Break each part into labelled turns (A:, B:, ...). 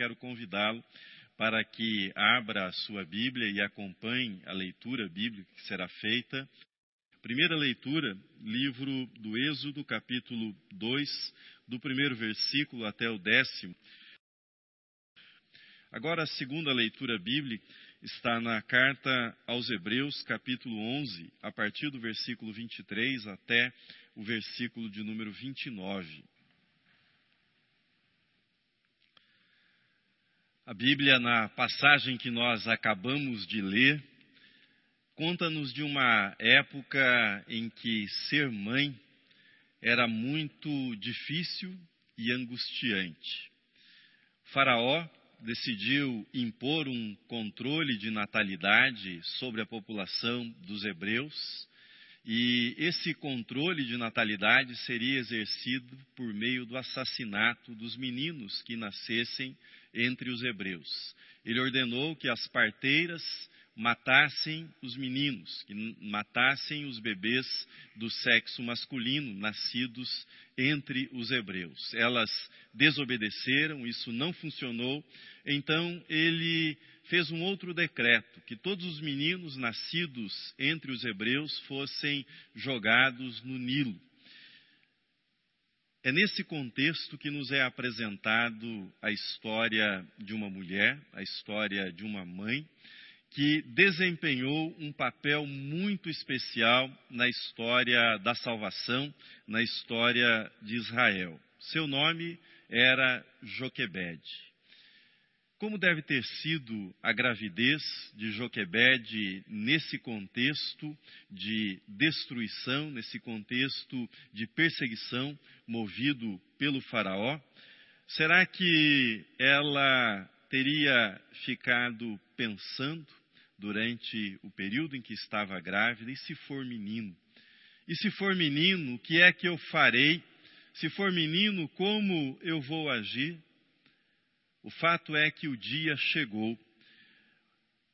A: quero convidá-lo para que abra a sua Bíblia e acompanhe a leitura bíblica que será feita. Primeira leitura, livro do Êxodo, capítulo 2, do primeiro versículo até o décimo. Agora, a segunda leitura bíblica está na carta aos Hebreus, capítulo 11, a partir do versículo 23 até o versículo de número 29. A Bíblia, na passagem que nós acabamos de ler, conta-nos de uma época em que ser mãe era muito difícil e angustiante. Faraó decidiu impor um controle de natalidade sobre a população dos hebreus, e esse controle de natalidade seria exercido por meio do assassinato dos meninos que nascessem entre os hebreus. Ele ordenou que as parteiras matassem os meninos, que matassem os bebês do sexo masculino nascidos entre os hebreus. Elas desobedeceram, isso não funcionou, então ele fez um outro decreto, que todos os meninos nascidos entre os hebreus fossem jogados no Nilo. É nesse contexto que nos é apresentado a história de uma mulher, a história de uma mãe, que desempenhou um papel muito especial na história da salvação, na história de Israel. Seu nome era Joquebede. Como deve ter sido a gravidez de Joquebede nesse contexto de destruição, nesse contexto de perseguição movido pelo Faraó? Será que ela teria ficado pensando durante o período em que estava grávida? E se for menino? E se for menino, o que é que eu farei? Se for menino, como eu vou agir? O fato é que o dia chegou.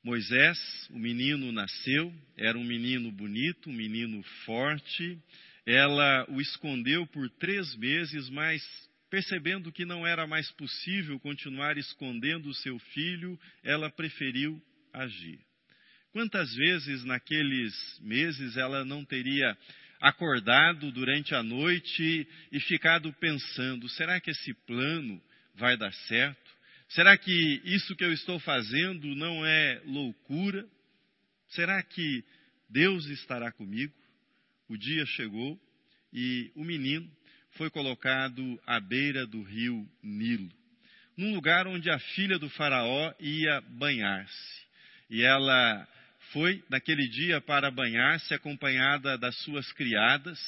A: Moisés, o menino nasceu, era um menino bonito, um menino forte. Ela o escondeu por três meses, mas percebendo que não era mais possível continuar escondendo o seu filho, ela preferiu agir. Quantas vezes naqueles meses ela não teria acordado durante a noite e ficado pensando: será que esse plano vai dar certo? Será que isso que eu estou fazendo não é loucura? Será que Deus estará comigo? O dia chegou e o menino foi colocado à beira do rio Nilo, num lugar onde a filha do Faraó ia banhar-se. E ela foi naquele dia para banhar-se, acompanhada das suas criadas,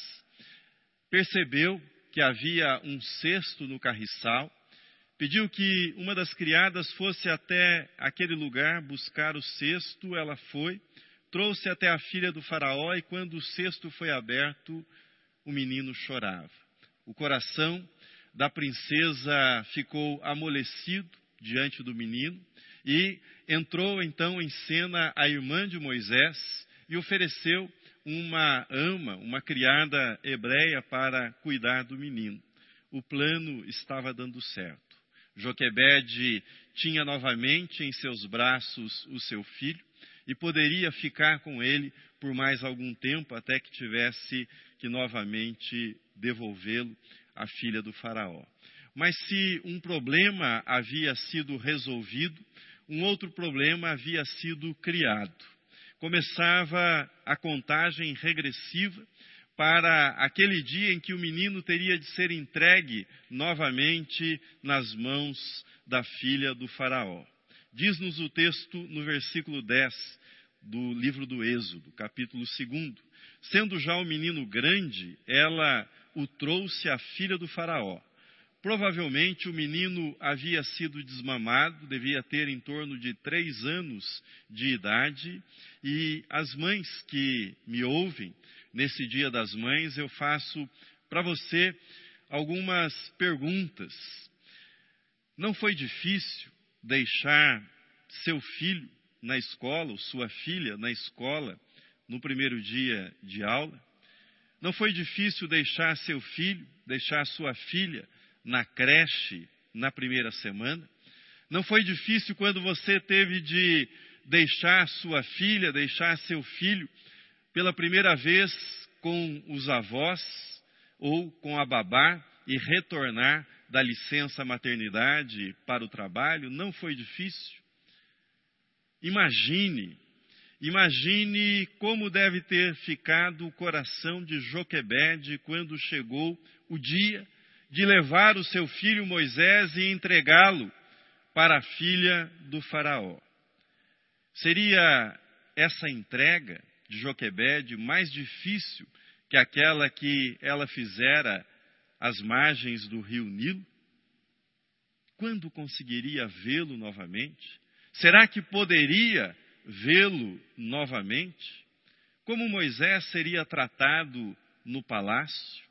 A: percebeu que havia um cesto no carriçal Pediu que uma das criadas fosse até aquele lugar buscar o cesto, ela foi, trouxe até a filha do Faraó, e quando o cesto foi aberto, o menino chorava. O coração da princesa ficou amolecido diante do menino, e entrou então em cena a irmã de Moisés e ofereceu uma ama, uma criada hebreia, para cuidar do menino. O plano estava dando certo. Joquebede tinha novamente em seus braços o seu filho e poderia ficar com ele por mais algum tempo até que tivesse que novamente devolvê-lo à filha do Faraó. Mas se um problema havia sido resolvido, um outro problema havia sido criado. Começava a contagem regressiva para aquele dia em que o menino teria de ser entregue novamente nas mãos da filha do Faraó. Diz-nos o texto no versículo 10 do livro do Êxodo, capítulo 2. Sendo já o menino grande, ela o trouxe à filha do Faraó. Provavelmente o menino havia sido desmamado, devia ter em torno de três anos de idade, e as mães que me ouvem nesse Dia das Mães, eu faço para você algumas perguntas. Não foi difícil deixar seu filho na escola, ou sua filha na escola, no primeiro dia de aula? Não foi difícil deixar seu filho, deixar sua filha na creche na primeira semana? Não foi difícil quando você teve de deixar sua filha, deixar seu filho pela primeira vez com os avós ou com a babá e retornar da licença maternidade para o trabalho? Não foi difícil. Imagine, imagine como deve ter ficado o coração de Joquebede quando chegou o dia de levar o seu filho Moisés e entregá-lo para a filha do Faraó. Seria essa entrega de Joquebede mais difícil que aquela que ela fizera às margens do rio Nilo? Quando conseguiria vê-lo novamente? Será que poderia vê-lo novamente? Como Moisés seria tratado no palácio?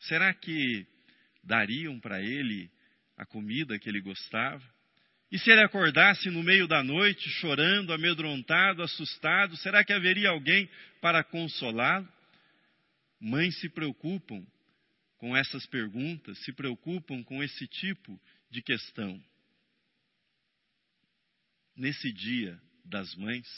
A: Será que dariam para ele a comida que ele gostava? E se ele acordasse no meio da noite, chorando, amedrontado, assustado, será que haveria alguém para consolá-lo? Mães se preocupam com essas perguntas, se preocupam com esse tipo de questão. Nesse dia das mães,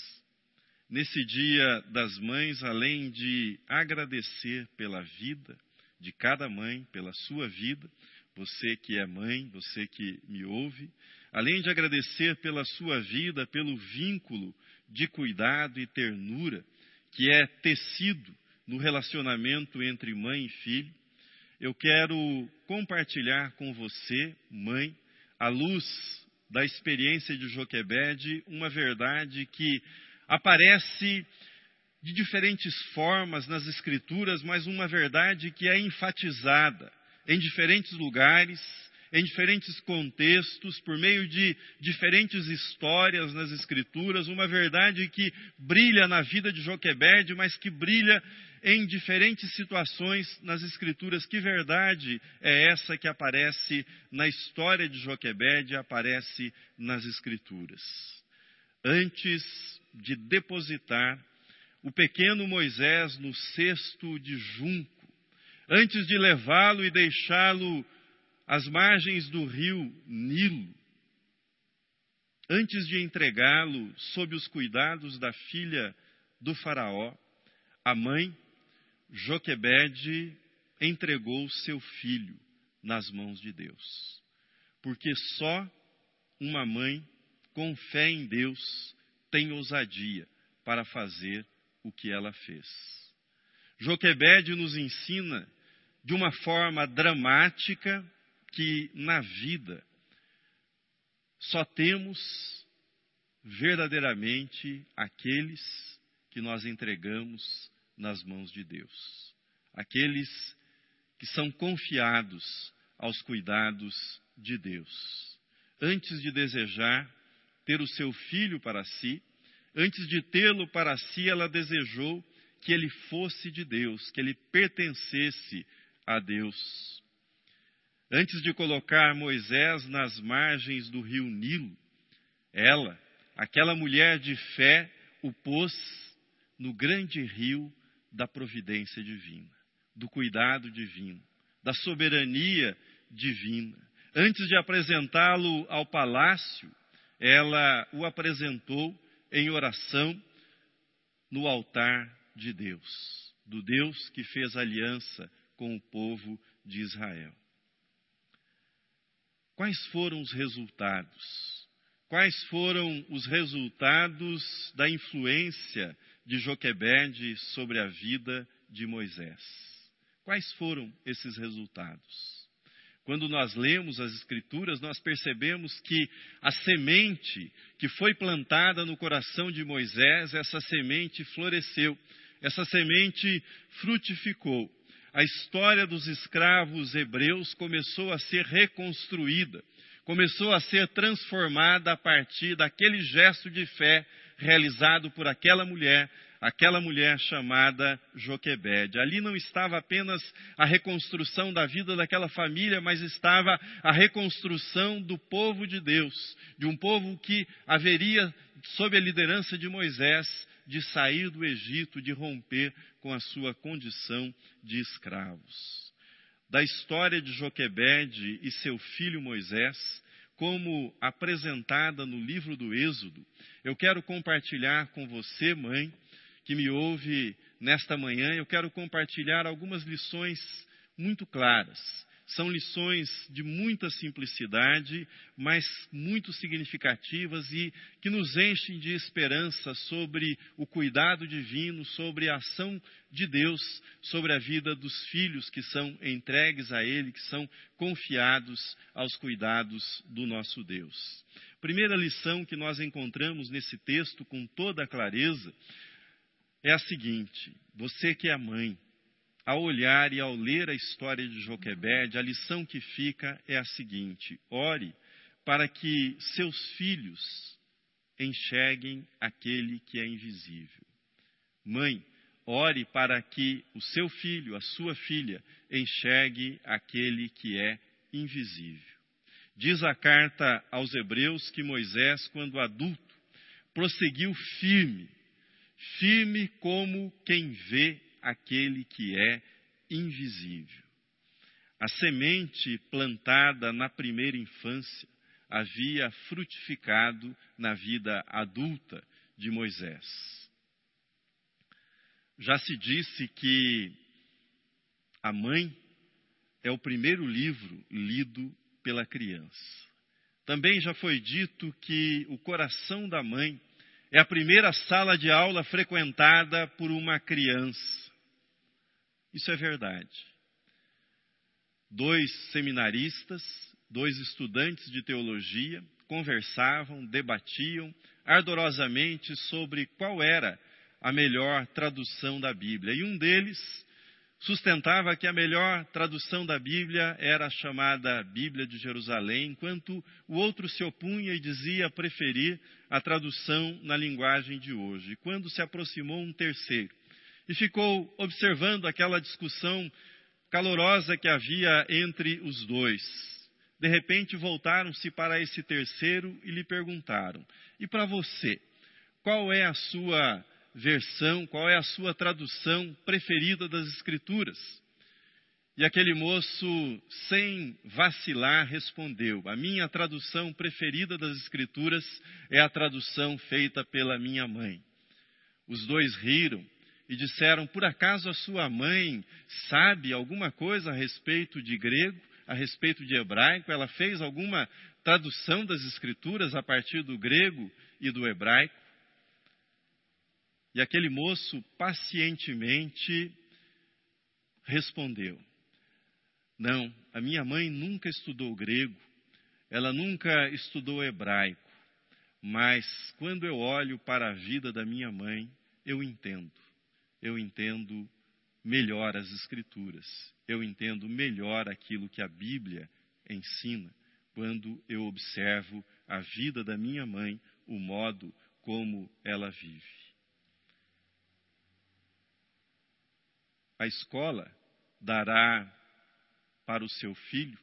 A: nesse dia das mães, além de agradecer pela vida de cada mãe, pela sua vida, você que é mãe, você que me ouve, além de agradecer pela sua vida, pelo vínculo de cuidado e ternura que é tecido no relacionamento entre mãe e filho, eu quero compartilhar com você, mãe, à luz da experiência de Joquebede, uma verdade que aparece de diferentes formas nas Escrituras, mas uma verdade que é enfatizada em diferentes lugares, em diferentes contextos, por meio de diferentes histórias nas Escrituras, uma verdade que brilha na vida de Joquebede, mas que brilha em diferentes situações nas Escrituras. Que verdade é essa que aparece na história de Joquebede, aparece nas Escrituras? Antes de depositar o pequeno Moisés no cesto de junco, antes de levá-lo e deixá-lo às margens do rio Nilo, antes de entregá-lo sob os cuidados da filha do Faraó, a mãe, Joquebede, entregou seu filho nas mãos de Deus. Porque só uma mãe com fé em Deus tem ousadia para fazer o que ela fez. Joquebede nos ensina de uma forma dramática que na vida só temos verdadeiramente aqueles que nós entregamos nas mãos de Deus, aqueles que são confiados aos cuidados de Deus. Antes de desejar ter o seu filho para si, antes de tê-lo para si, ela desejou que ele fosse de Deus, que ele pertencesse a Deus. Antes de colocar Moisés nas margens do rio Nilo, ela, aquela mulher de fé, o pôs no grande rio da providência divina, do cuidado divino, da soberania divina. Antes de apresentá-lo ao palácio, ela o apresentou em oração no altar de Deus, do Deus que fez aliança com o povo de Israel. Quais foram os resultados? Quais foram os resultados da influência de Joquebede sobre a vida de Moisés? Quais foram esses resultados? Quando nós lemos as Escrituras, nós percebemos que a semente que foi plantada no coração de Moisés, essa semente floresceu, essa semente frutificou a história dos escravos hebreus começou a ser reconstruída, começou a ser transformada a partir daquele gesto de fé realizado por aquela mulher, aquela mulher chamada Joquebede. Ali não estava apenas a reconstrução da vida daquela família, mas estava a reconstrução do povo de Deus, de um povo que haveria, sob a liderança de Moisés, de sair do Egito, de romper com a sua condição de escravos. Da história de Joquebede e seu filho Moisés, como apresentada no livro do Êxodo, eu quero compartilhar com você, mãe, que me ouve nesta manhã, eu quero compartilhar algumas lições muito claras. São lições de muita simplicidade, mas muito significativas e que nos enchem de esperança sobre o cuidado divino, sobre a ação de Deus, sobre a vida dos filhos que são entregues a Ele, que são confiados aos cuidados do nosso Deus. Primeira lição que nós encontramos nesse texto com toda clareza é a seguinte: você que é mãe, ao olhar e ao ler a história de Joquebed, a lição que fica é a seguinte: ore para que seus filhos enxerguem aquele que é invisível. Mãe, ore para que o seu filho, a sua filha, enxergue aquele que é invisível. Diz a carta aos Hebreus que Moisés, quando adulto, prosseguiu firme firme como quem vê aquele que é invisível. A semente plantada na primeira infância havia frutificado na vida adulta de Moisés. Já se disse que a mãe é o primeiro livro lido pela criança. Também já foi dito que o coração da mãe é a primeira sala de aula frequentada por uma criança. Isso é verdade. Dois seminaristas, dois estudantes de teologia, conversavam, debatiam ardorosamente sobre qual era a melhor tradução da Bíblia. E um deles sustentava que a melhor tradução da Bíblia era a chamada Bíblia de Jerusalém, enquanto o outro se opunha e dizia preferir a tradução na linguagem de hoje. Quando se aproximou um terceiro e ficou observando aquela discussão calorosa que havia entre os dois, de repente voltaram-se para esse terceiro e lhe perguntaram: E para você, qual é a sua versão, qual é a sua tradução preferida das Escrituras? E aquele moço, sem vacilar, respondeu: A minha tradução preferida das Escrituras é a tradução feita pela minha mãe. Os dois riram e disseram: Por acaso a sua mãe sabe alguma coisa a respeito de grego, a respeito de hebraico? Ela fez alguma tradução das Escrituras a partir do grego e do hebraico? E aquele moço pacientemente respondeu: Não, a minha mãe nunca estudou grego, ela nunca estudou hebraico, mas quando eu olho para a vida da minha mãe, eu entendo. Eu entendo melhor as Escrituras, eu entendo melhor aquilo que a Bíblia ensina quando eu observo a vida da minha mãe, o modo como ela vive. A escola dará para o seu filho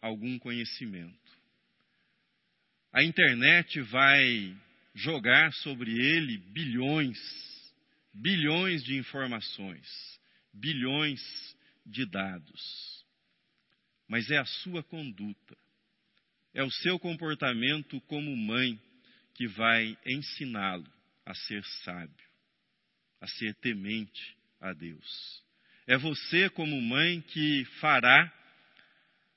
A: algum conhecimento. A internet vai jogar sobre ele bilhões, bilhões de informações, bilhões de dados. Mas é a sua conduta, é o seu comportamento como mãe que vai ensiná-lo a ser sábio, a ser temente a Deus. É você, como mãe, que fará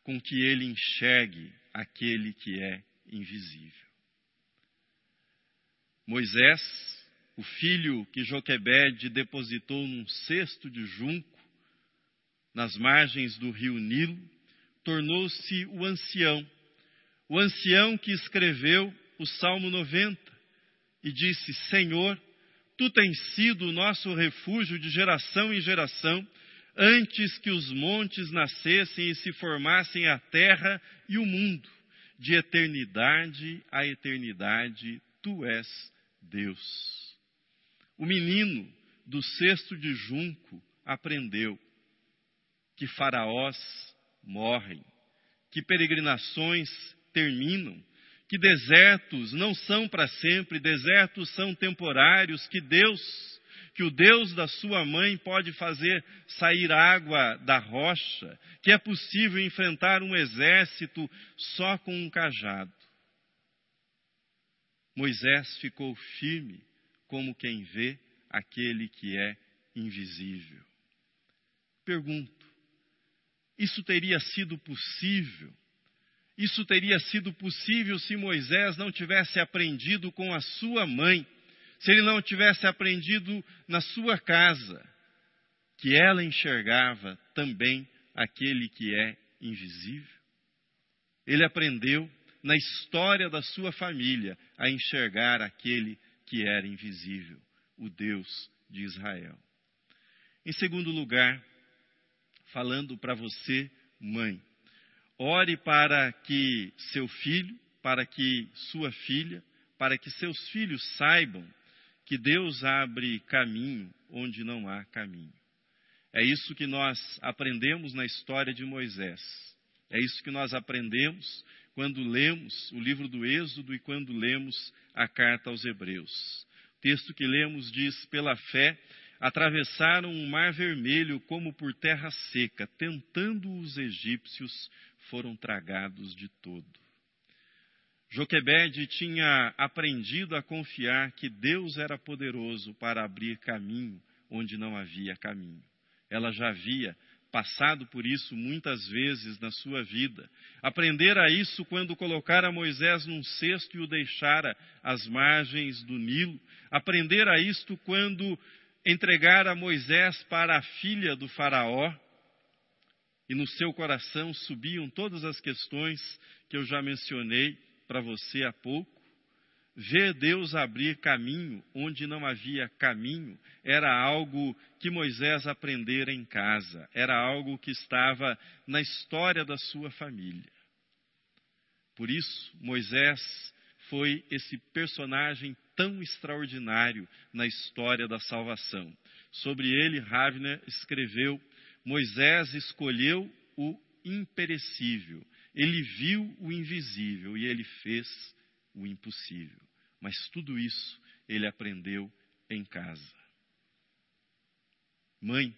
A: com que ele enxergue aquele que é invisível. Moisés, o filho que Joquebede depositou num cesto de junco, nas margens do rio Nilo, tornou-se o ancião, o ancião que escreveu o Salmo 90 e disse: Senhor, Tu tens sido o nosso refúgio de geração em geração, antes que os montes nascessem e se formassem a terra e o mundo. De eternidade a eternidade, tu és Deus. O menino do cesto de junco aprendeu que faraós morrem, que peregrinações terminam, que desertos não são para sempre, desertos são temporários, que Deus que o Deus da sua mãe pode fazer sair água da rocha, que é possível enfrentar um exército só com um cajado. Moisés ficou firme como quem vê aquele que é invisível. Pergunto: isso teria sido possível? Isso teria sido possível se Moisés não tivesse aprendido com a sua mãe, se ele não tivesse aprendido na sua casa, que ela enxergava também aquele que é invisível. Ele aprendeu na história da sua família a enxergar aquele que era invisível, o Deus de Israel. Em segundo lugar, falando para você, mãe, ore para que seu filho, para que sua filha, para que seus filhos saibam que Deus abre caminho onde não há caminho. É isso que nós aprendemos na história de Moisés. É isso que nós aprendemos quando lemos o livro do Êxodo e quando lemos a carta aos Hebreus. O texto que lemos diz: pela fé, atravessaram o mar vermelho como por terra seca, tentando os egípcios, foram tragados de todo. Joquebede tinha aprendido a confiar que Deus era poderoso para abrir caminho onde não havia caminho. Ela já havia passado por isso muitas vezes na sua vida. Aprendera isso quando colocara Moisés num cesto e o deixara às margens do Nilo. Aprendera isto quando entregara Moisés para a filha do Faraó. E no seu coração subiam todas as questões que eu já mencionei para você há pouco. Ver Deus abrir caminho onde não havia caminho era algo que Moisés aprendera em casa, era algo que estava na história da sua família. Por isso, Moisés foi esse personagem tão extraordinário na história da salvação. Sobre ele, Ravner escreveu: Moisés escolheu o imperecível, ele viu o invisível e ele fez o impossível. Mas tudo isso ele aprendeu em casa. Mãe,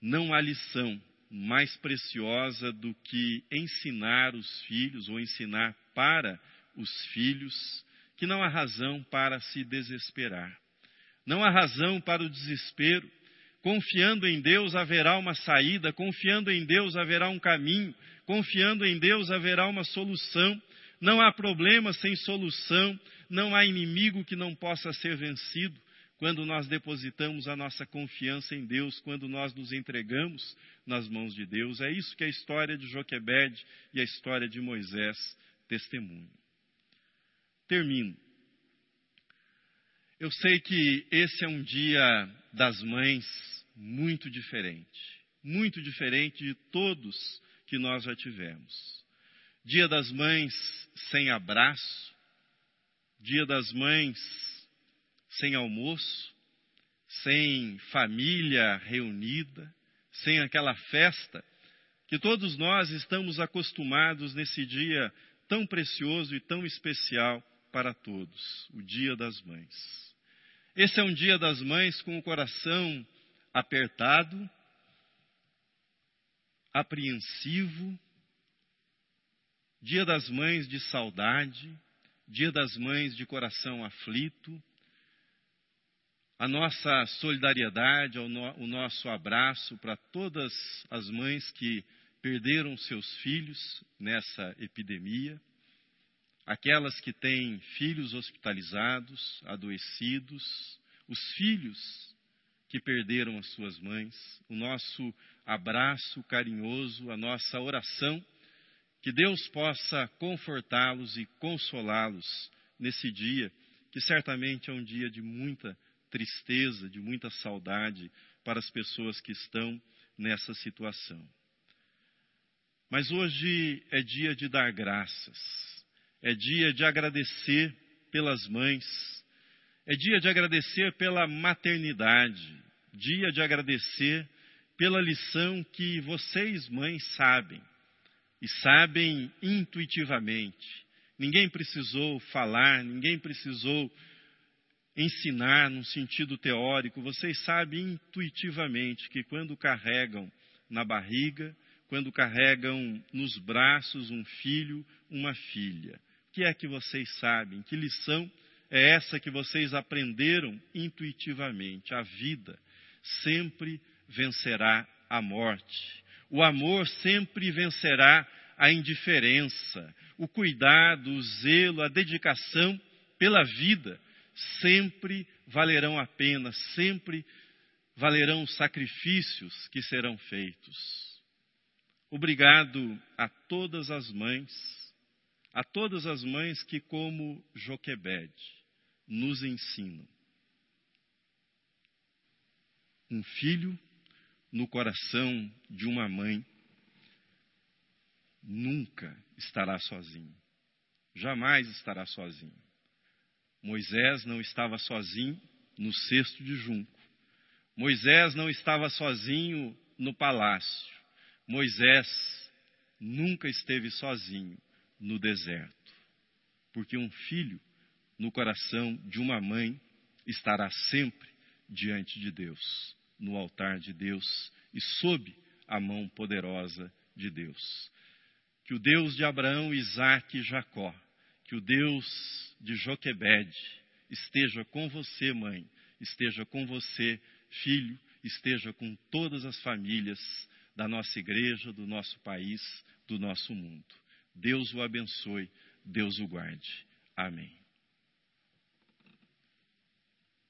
A: não há lição mais preciosa do que ensinar os filhos ou ensinar para os filhos que não há razão para se desesperar. Não há razão para o desespero. Confiando em Deus haverá uma saída, confiando em Deus haverá um caminho, confiando em Deus haverá uma solução. Não há problema sem solução, não há inimigo que não possa ser vencido quando nós depositamos a nossa confiança em Deus, quando nós nos entregamos nas mãos de Deus. É isso que a história de Joquebed e a história de Moisés testemunham. Termino. Eu sei que esse é um dia das mães muito diferente, muito diferente de todos que nós já tivemos. Dia das mães sem abraço, dia das mães sem almoço, sem família reunida, sem aquela festa que todos nós estamos acostumados nesse dia tão precioso e tão especial para todos, o Dia das Mães. Esse é um Dia das Mães com o coração apertado, apreensivo, Dia das Mães de saudade, Dia das Mães de coração aflito. A nossa solidariedade, o nosso abraço para todas as mães que perderam seus filhos nessa epidemia, aquelas que têm filhos hospitalizados, adoecidos, os filhos que perderam as suas mães, o nosso abraço carinhoso, a nossa oração que Deus possa confortá-los e consolá-los nesse dia, que certamente é um dia de muita tristeza, de muita saudade para as pessoas que estão nessa situação. Mas hoje é dia de dar graças, é dia de agradecer pelas mães, é dia de agradecer pela maternidade, dia de agradecer pela lição que vocês, mães, sabem e sabem intuitivamente. Ninguém precisou falar, ninguém precisou ensinar num sentido teórico, vocês sabem intuitivamente que quando carregam na barriga, quando carregam nos braços um filho, uma filha, o que é que vocês sabem? Que lição é essa que vocês aprenderam intuitivamente? A vida sempre vencerá a morte. O amor sempre vencerá a indiferença. O cuidado, o zelo, a dedicação pela vida sempre valerão a pena, sempre valerão os sacrifícios que serão feitos. Obrigado a todas as mães, a todas as mães que, como Joquebed, nos ensinam. Um filho no coração de uma mãe nunca estará sozinho. Jamais estará sozinho. Moisés não estava sozinho no cesto de junco. Moisés não estava sozinho no palácio. Moisés nunca esteve sozinho no deserto. Porque um filho no coração de uma mãe estará sempre diante de Deus, no altar de Deus e sob a mão poderosa de Deus. Que o Deus de Abraão, Isaque e Jacó, que o Deus de Joquebed esteja com você, mãe, esteja com você, filho, esteja com todas as famílias da nossa igreja, do nosso país, do nosso mundo. Deus o abençoe, Deus o guarde. Amém.